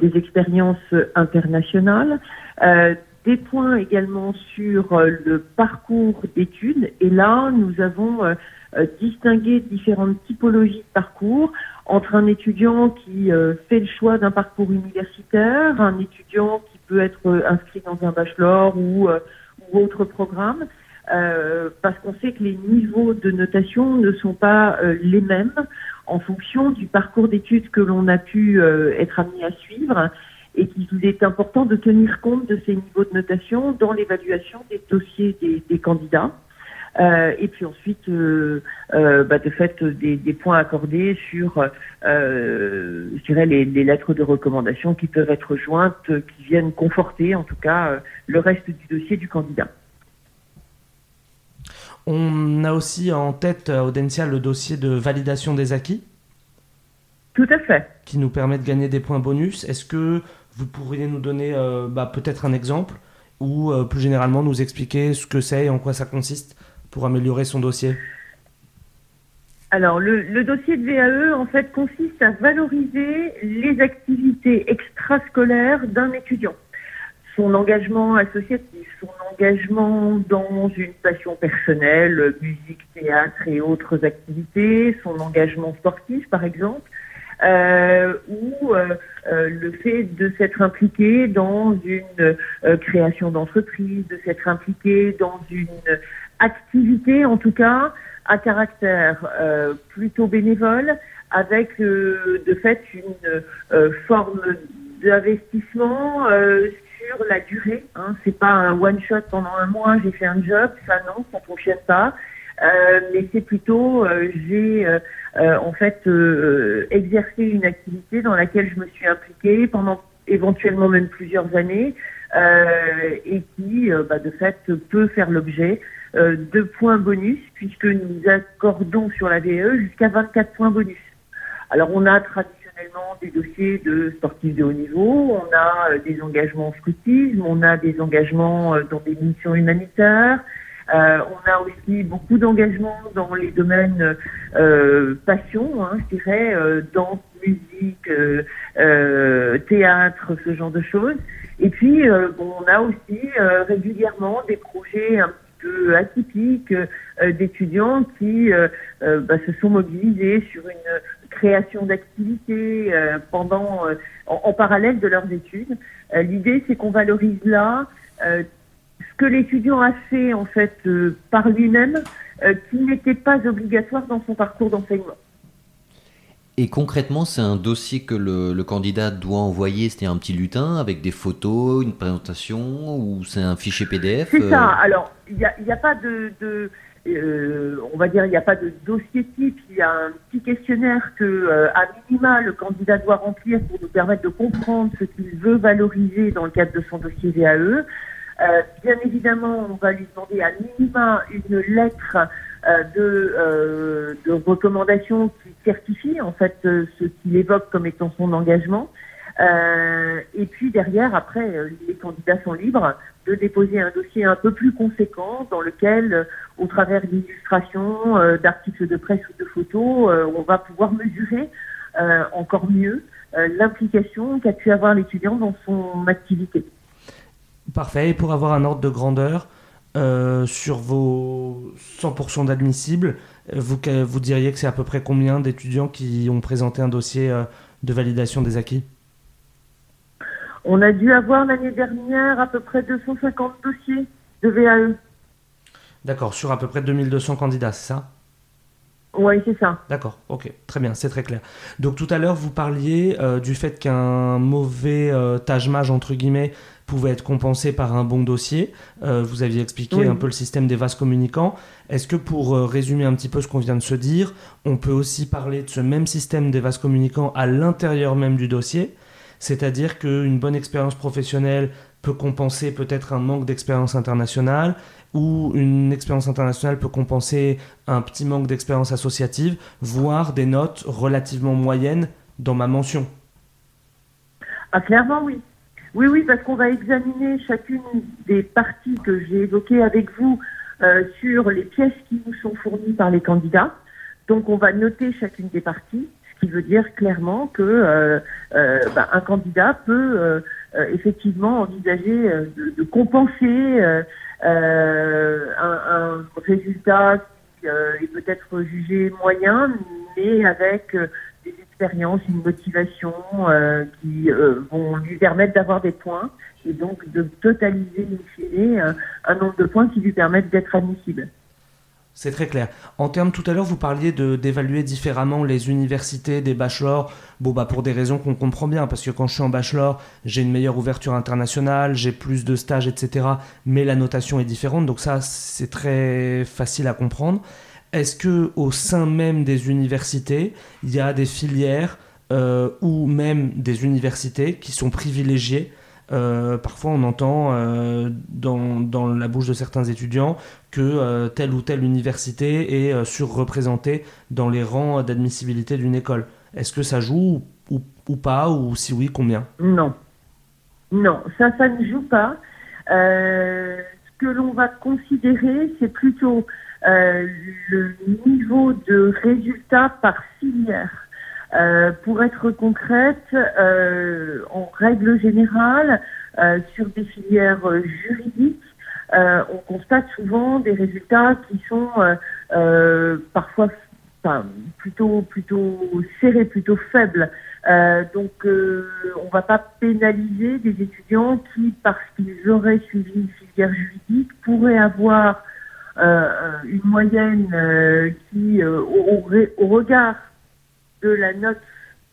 des expériences internationales, des points également sur le parcours d'études. Et là, nous avons euh, distinguer différentes typologies de parcours entre un étudiant qui fait le choix d'un parcours universitaire, un étudiant qui peut être inscrit dans un bachelor ou, ou autre programme, euh, parce qu'on sait que les niveaux de notation ne sont pas euh, les mêmes en fonction du parcours d'études que l'on a pu euh, être amené à suivre et qu'il est important de tenir compte de ces niveaux de notation dans l'évaluation des dossiers des, des candidats. et puis ensuite, bah, de fait, des, des, points accordés sur, je dirais, les, les, lettres de recommandation qui peuvent être jointes, qui viennent conforter, en tout cas, le reste du dossier du candidat. On a aussi en tête à Audencia le dossier de validation des acquis. Tout à fait. Qui nous permet de gagner des points bonus. Est-ce que vous pourriez nous donner euh, bah, peut-être un exemple ou euh, plus généralement nous expliquer ce que c'est et en quoi ça consiste pour améliorer son dossier? Alors, le, le, dossier de VAE, en fait, consiste à valoriser les activités extrascolaires d'un étudiant son engagement associatif, engagement dans une passion personnelle, musique, théâtre et autres activités, son engagement sportif par exemple, euh, ou euh, euh, le fait de s'être impliqué dans une création d'entreprise, de s'être impliqué dans une activité en tout cas à caractère plutôt bénévole, avec de fait une forme d'investissement sur la durée. Hein. C'est pas un one shot pendant un mois, j'ai fait un job, ça non, ça fonctionne pas. Euh, mais c'est plutôt euh, j'ai euh, en fait exercé une activité dans laquelle je me suis impliquée pendant éventuellement même plusieurs années et qui bah, de fait peut faire l'objet de points bonus puisque nous accordons sur la DE jusqu'à 24 points bonus. Alors on a traditionnellement des dossiers de sportifs de haut niveau, on a euh, des engagements en scoutisme, on a des engagements euh, dans des missions humanitaires, euh, on a aussi beaucoup d'engagements dans les domaines euh, passion, hein, je dirais, euh, danse, musique, théâtre, ce genre de choses. Et puis, bon, on a aussi régulièrement des projets un petit peu atypiques d'étudiants qui bah, se sont mobilisés sur une création d'activités euh, pendant euh, en, parallèle de leurs études. Euh, l'idée, c'est qu'on valorise là ce que l'étudiant a fait en fait par lui-même, qui n'était pas obligatoire dans son parcours d'enseignement. Et concrètement, c'est un dossier que le, candidat doit envoyer, c'était un petit lutin avec des photos, une présentation, ou c'est un fichier PDF C'est ça. Alors, il n'y a, a, pas de, de euh, on va dire, il n'y a pas de dossier type, il y a un petit questionnaire que, euh, à minima, le candidat doit remplir pour nous permettre de comprendre ce qu'il veut valoriser dans le cadre de son dossier VAE. Euh, bien évidemment, on va lui demander à minima une lettre de, de recommandation qui certifie en fait ce qu'il évoque comme étant son engagement. Euh, et puis derrière, après, euh, les candidats sont libres de déposer un dossier un peu plus conséquent dans lequel, euh, au travers d'illustrations, d'articles de presse ou de photos, on va pouvoir mesurer encore mieux l'implication qu'a pu avoir l'étudiant dans son activité. Parfait. Et pour avoir un ordre de grandeur sur vos 100% d'admissibles, vous, vous diriez que c'est à peu près combien d'étudiants qui ont présenté un dossier de validation des acquis? On a dû avoir l'année dernière à peu près 250 dossiers de VAE. D'accord, sur à peu près 2200 candidats, c'est ça? Oui, c'est ça. D'accord, ok, très bien, c'est très clair. Donc tout à l'heure, vous parliez euh, du fait qu'un mauvais euh, tâche-mage, entre guillemets, pouvait être compensé par un bon dossier. Euh, vous aviez expliqué un peu le système des vases communicants. Est-ce que pour résumer un petit peu ce qu'on vient de se dire, on peut aussi parler de ce même système des vases communicants à l'intérieur même du dossier? C'est-à-dire qu'une bonne expérience professionnelle peut compenser peut-être un manque d'expérience internationale ou une expérience internationale peut compenser un petit manque d'expérience associative, voire des notes relativement moyennes dans ma mention. Ah, clairement, oui. Oui, oui, parce qu'on va examiner chacune des parties que j'ai évoquées avec vous euh, sur les pièces qui nous sont fournies par les candidats. Donc, on va noter chacune des parties qui veut dire clairement que euh, euh, bah, candidat peut effectivement envisager de, compenser un, résultat qui est peut-être jugé moyen, mais avec des expérience, une motivation qui vont lui permettre d'avoir des points et donc de totaliser un, un nombre de points qui lui permettent d'être admissible. C'est très clair. En termes, tout à l'heure, vous parliez d'évaluer différemment les universités des bachelors. Bon, bah, pour des raisons qu'on comprend bien, parce que quand je suis en bachelor, j'ai une meilleure ouverture internationale, j'ai plus de stages, etc. Mais la notation est différente, donc ça, c'est très facile à comprendre. Est-ce que au sein même des universités, il y a des filières euh, ou même des universités qui sont privilégiées euh, parfois, on entend euh, dans, dans, la bouche de certains étudiants que euh, telle ou telle université est surreprésentée dans les rangs d'admissibilité d'une école. Est-ce que ça joue ou, ou, pas Ou si oui, combien? Non. Non, ça, ça ne joue pas. ce que l'on va considérer, c'est plutôt le niveau de résultat par filière. Euh, pour être concrète, euh, en règle générale, euh, sur des filières juridiques, on constate souvent des résultats qui sont parfois enfin, plutôt plutôt serrés, plutôt faibles. donc, on ne va pas pénaliser des étudiants qui, parce qu'ils auraient suivi une filière juridique, pourraient avoir une moyenne qui, au, au regard de la note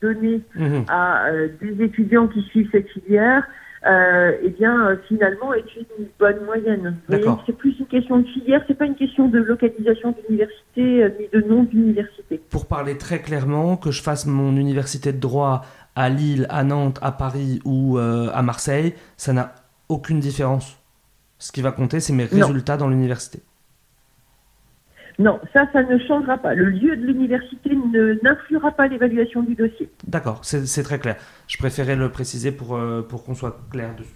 donnée mhm. à euh, des étudiants qui suivent cette filière, euh, eh bien, euh, finalement, est une bonne moyenne. C'est plus une question de filière, c'est pas une question de localisation d'université ni de nom d'université. Pour parler très clairement, que je fasse mon université de droit à Lille, à Nantes, à Paris ou à Marseille, ça n'a aucune différence. Ce qui va compter, c'est mes résultats dans l'université. Non, ça, ça ne changera pas. Le lieu de l'université n'influera pas l'évaluation du dossier. D'accord, c'est très clair. Je préférais le préciser pour, euh, pour qu'on soit clair dessus.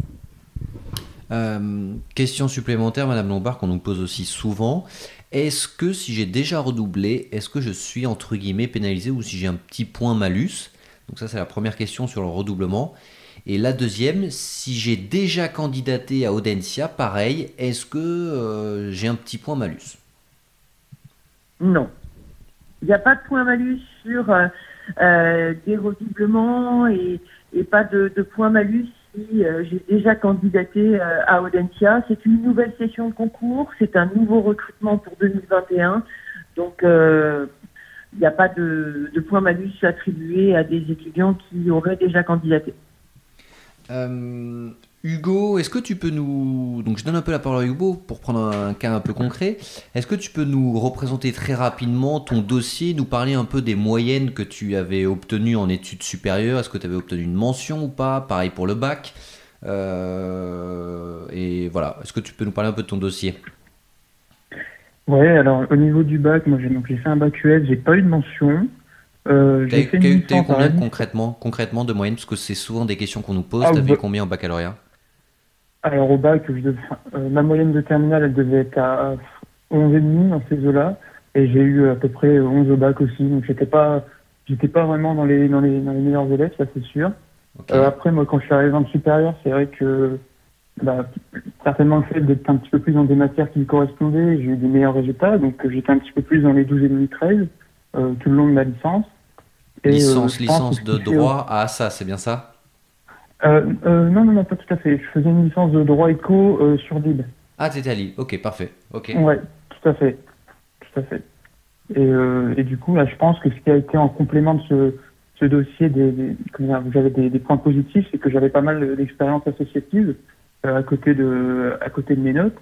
Euh, question supplémentaire, Madame Lombard, qu'on nous pose aussi souvent. Est-ce que si j'ai déjà redoublé, est-ce que je suis entre guillemets pénalisé ou si j'ai un petit point malus? Donc ça, c'est la première question sur le redoublement. Et la deuxième, si j'ai déjà candidaté à Audencia, pareil, est-ce que euh, j'ai un petit point malus? Non. Il n'y a pas de point malus sur euh, euh, des redoublements et, pas de, point malus si euh, j'ai déjà candidaté à Audencia. C'est une nouvelle session de concours, c'est un nouveau recrutement pour 2021. Donc, il n'y a pas de, de point malus attribué à des étudiants qui auraient déjà candidaté. Hugo, est-ce que tu peux nous... Donc je donne un peu la parole à Hugo pour prendre un cas un peu concret. Est-ce que tu peux nous représenter très rapidement ton dossier, nous parler un peu des moyennes que tu avais obtenues en études supérieures? Est-ce que tu avais obtenu une mention ou pas? Pareil pour le bac. Euh, et voilà, est-ce que tu peux nous parler un peu de ton dossier? Oui, alors au niveau du bac, moi j'ai fait un bac US, j'ai pas eu de mention. Euh, j'ai fait eu combien concrètement, concrètement de moyenne Parce que c'est souvent des questions qu'on nous pose. Ah, tu as vu combien au baccalauréat? Alors au bac, je euh, ma moyenne de terminale, elle devait être à 11,5 dans ces eaux-là. Et j'ai eu à peu près 11 au bac aussi. Donc j'étais pas, j'étais pas vraiment dans les, dans les, dans les meilleurs élèves, ça c'est sûr. Euh, après, moi, quand je suis arrivé en supérieur, c'est vrai que bah, certainement le fait d'être un petit peu plus dans des matières qui me correspondaient, j'ai eu des meilleurs résultats. Donc j'étais un petit peu plus dans les 12,5, 13 euh, tout le long de ma licence. Et, licence, licence de droit à ça, c'est bien ça? euh, euh, non, non, non, pas tout à fait. Je faisais une licence de droit éco euh, sur Lille. Ah, t'étais à Lille. Ok, parfait. Ok. Ouais, tout à fait. Tout à fait. Et, et du coup, là, je pense que ce qui a été en complément de ce, ce dossier, des, des vous avez des, des, points positifs, c'est que j'avais pas mal d'expérience associative à côté de à côté de mes notes,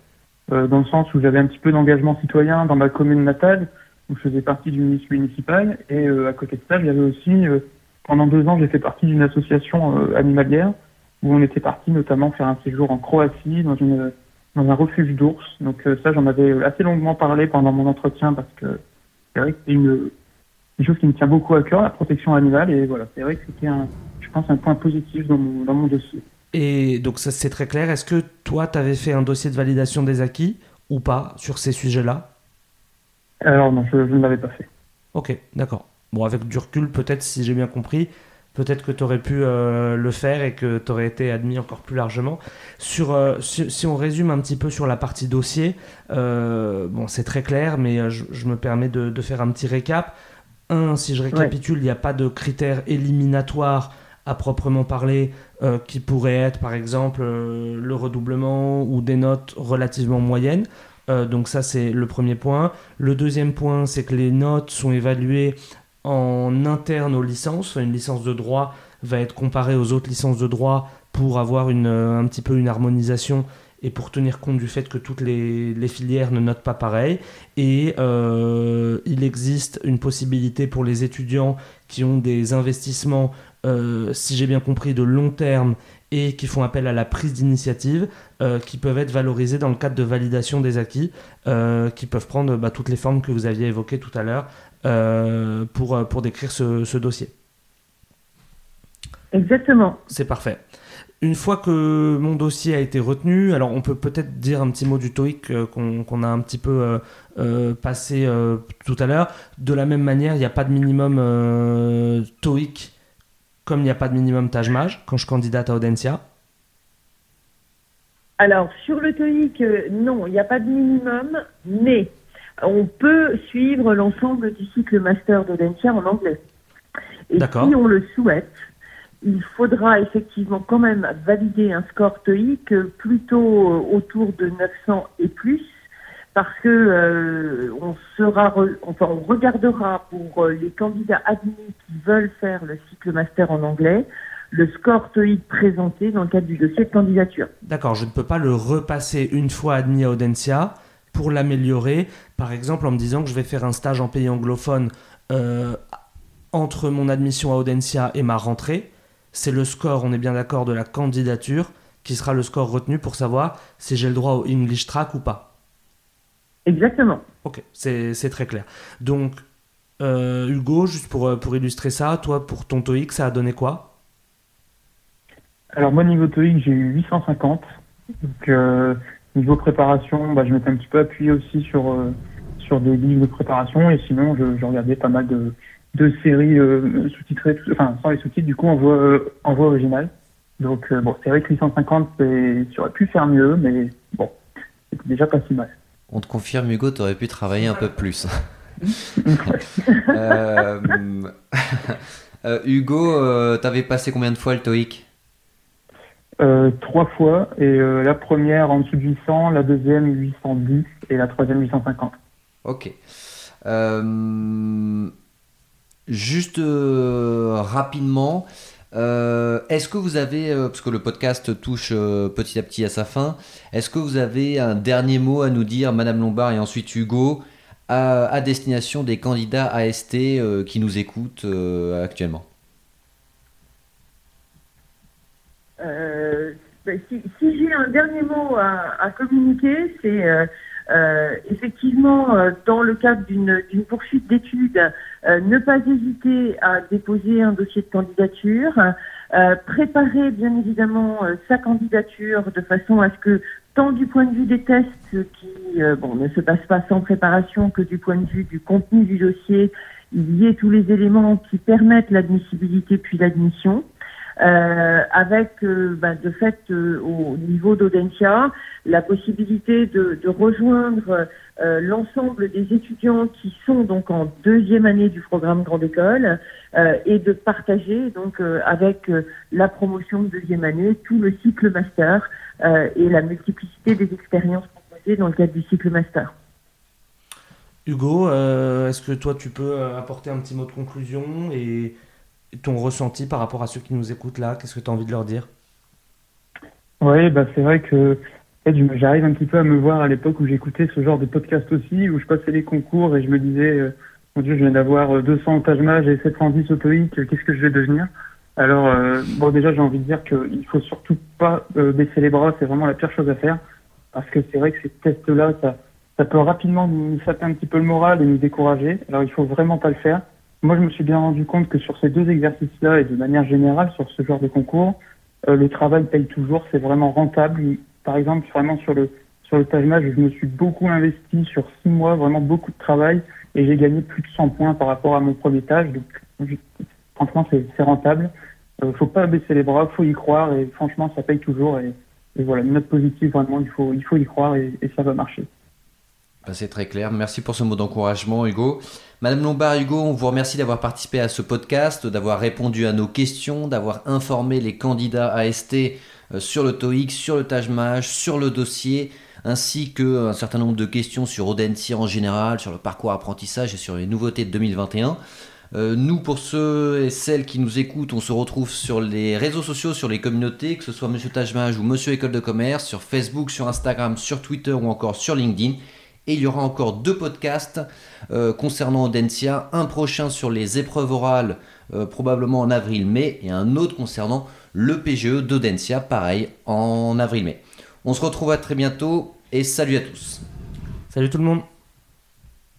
dans le sens où j'avais un petit peu d'engagement citoyen dans ma commune natale, où je faisais partie du municipal municipal, et à côté de ça, j'avais aussi pendant deux ans, j'ai fait partie d'une association euh, animalière où on était parti notamment faire un séjour en Croatie dans une dans un refuge d'ours. Donc euh, ça, j'en avais assez longuement parlé pendant mon entretien parce que c'est vrai que c'est une, une, chose qui me tient beaucoup à cœur, la protection animale. Et voilà, c'est vrai que c'était un, je pense, un point positif dans mon, dans mon dossier. Et donc ça, c'est très clair. Est-ce que toi, tu avais fait un dossier de validation des acquis ou pas sur ces sujets-là? Alors non, je, je ne l'avais pas fait. Ok, d'accord. Bon, avec du recul, peut-être, si j'ai bien compris, peut-être que tu aurais pu euh, le faire et que tu aurais été admis encore plus largement. Sur, euh, si, on résume un petit peu sur la partie dossier, euh, bon, c'est très clair, mais je, me permets de, faire un petit récap. un, si je récapitule, il n'y a pas de critères éliminatoires à proprement parler, qui pourraient être par exemple le redoublement ou des notes relativement moyennes. Donc ça c'est le premier point. Le deuxième point c'est que les notes sont évaluées en interne aux licences. Une licence de droit va être comparée aux autres licences de droit pour avoir une, un petit peu une harmonisation et pour tenir compte du fait que toutes les, filières ne notent pas pareil. Et il existe une possibilité pour les étudiants qui ont des investissements euh, si j'ai bien compris, de long terme et qui font appel à la prise d'initiative, euh, qui peuvent être valorisés dans le cadre de validation des acquis, euh, qui peuvent prendre bah, toutes les formes que vous aviez évoquées tout à l'heure pour, pour décrire ce, dossier. Exactement. C'est parfait. Une fois que mon dossier a été retenu, alors on peut peut-être dire un petit mot du TOEIC qu'on a un petit peu passé tout à l'heure. De la même manière, il n'y a pas de minimum TOEIC comme il n'y a pas de minimum Taj-Maj quand je candidate à Audencia Alors, sur le TOEIC, euh, non, il n'y a pas de minimum, mais on peut suivre l'ensemble du cycle master d'Audencia en anglais. Et si on le souhaite, il faudra effectivement quand même valider un score TOEIC plutôt autour de 900 et plus parce que euh, on sera, enfin, on regardera pour euh, les candidats admis qui veulent faire le cycle master en anglais le score TOEIC présenté dans le cadre du dossier de candidature. D'accord, je ne peux pas le repasser une fois admis à Audencia pour l'améliorer, par exemple en me disant que je vais faire un stage en pays anglophone euh, entre mon admission à Audencia et ma rentrée. C'est le score, on est bien d'accord, de la candidature qui sera le score retenu pour savoir si j'ai le droit au English Track ou pas. Exactement. Ok, c'est très clair. Donc, euh, Hugo, juste pour, euh, pour illustrer ça, toi, pour ton TOEIC, ça a donné quoi? Alors, moi, niveau TOEIC, j'ai eu 850. Donc, euh, niveau préparation, bah, je m'étais un petit peu appuyé aussi sur, sur des livres de préparation. Et sinon, je, regardais pas mal de, de séries sous-titrées, enfin, sans les sous-titres, du coup, en voix, en voix originale. Donc, bon, c'est vrai que 850, ça aurait pu faire mieux, mais bon, c'était déjà pas si mal. On te confirme, Hugo, tu aurais pu travailler un peu plus. Euh, euh, Hugo, euh, tu avais passé combien de fois le TOEIC Trois fois. Et la première en dessous de 800, la deuxième 810 et la troisième 850. Ok. juste rapidement, euh, est-ce que vous avez, euh, parce que le podcast touche euh, petit à petit à sa fin, est-ce que vous avez un dernier mot à nous dire, Madame Lombard et ensuite Hugo, à, destination des candidats AST qui nous écoutent actuellement? Ben, si, j'ai un dernier mot à communiquer, c'est euh, effectivement, euh, dans le cadre d'une poursuite d'études, euh, ne pas hésiter à déposer un dossier de candidature, préparer bien évidemment sa candidature de façon à ce que tant du point de vue des tests qui bon, ne se passent pas sans préparation que du point de vue du contenu du dossier, il y ait tous les éléments qui permettent l'admissibilité puis l'admission. Euh, avec euh, bah, de fait euh, au niveau d'Audencia la possibilité de, de rejoindre l'ensemble des étudiants qui sont donc en deuxième année du programme Grande École et de partager donc avec la promotion de deuxième année tout le cycle master et la multiplicité des expériences proposées dans le cadre du cycle master. Hugo, est-ce que toi tu peux apporter un petit mot de conclusion et ton ressenti par rapport à ceux qui nous écoutent là Qu'est-ce que tu as envie de leur dire? Oui, bah c'est vrai que j'arrive un petit peu à me voir à l'époque où j'écoutais ce genre de podcast aussi, où je passais les concours et je me disais, euh, mon Dieu, je viens d'avoir 200 Taj et 710 au qu'est-ce que je vais devenir? Alors, euh, bon, déjà, j'ai envie de dire qu'il faut surtout pas euh, baisser les bras, c'est vraiment la pire chose à faire, parce que c'est vrai que ces tests-là, ça, ça peut rapidement nous saper un petit peu le moral et nous décourager. Alors, il faut vraiment pas le faire. Moi, je me suis bien rendu compte que sur ces deux exercices-là et de manière générale sur ce genre de concours, euh, le travail paye toujours, c'est vraiment rentable. Par exemple, vraiment sur le sur le Taj je me suis beaucoup investi sur six mois, vraiment beaucoup de travail, et j'ai gagné plus de 100 points par rapport à mon premier tâche. Donc, franchement, c'est rentable. Euh, faut pas baisser les bras, faut y croire, et franchement, ça paye toujours. Et, voilà, une note positive, vraiment, il faut il faut y croire et ça va marcher. Bah, c'est très clair. Merci pour ce mot d'encouragement, Hugo. Madame Lombard, Hugo, on vous remercie d'avoir participé à ce podcast, d'avoir répondu à nos questions, d'avoir informé les candidats AST euh, sur le TOEIC, sur le Taj sur le dossier, ainsi qu'un certain nombre de questions sur Audencia en général, sur le parcours apprentissage et sur les nouveautés de 2021. Euh, nous, pour ceux et celles qui nous écoutent, on se retrouve sur les réseaux sociaux, sur les communautés, que ce soit Monsieur Tajmage ou Monsieur École de Commerce, sur Facebook, sur Instagram, sur Twitter ou encore sur LinkedIn. Et il y aura encore deux podcasts euh, concernant Audencia, un prochain sur les épreuves orales, euh, probablement en avril-mai, et un autre concernant le PGE d'Audencia, pareil, en avril-mai. On se retrouve à très bientôt, et salut à tous. Salut tout le monde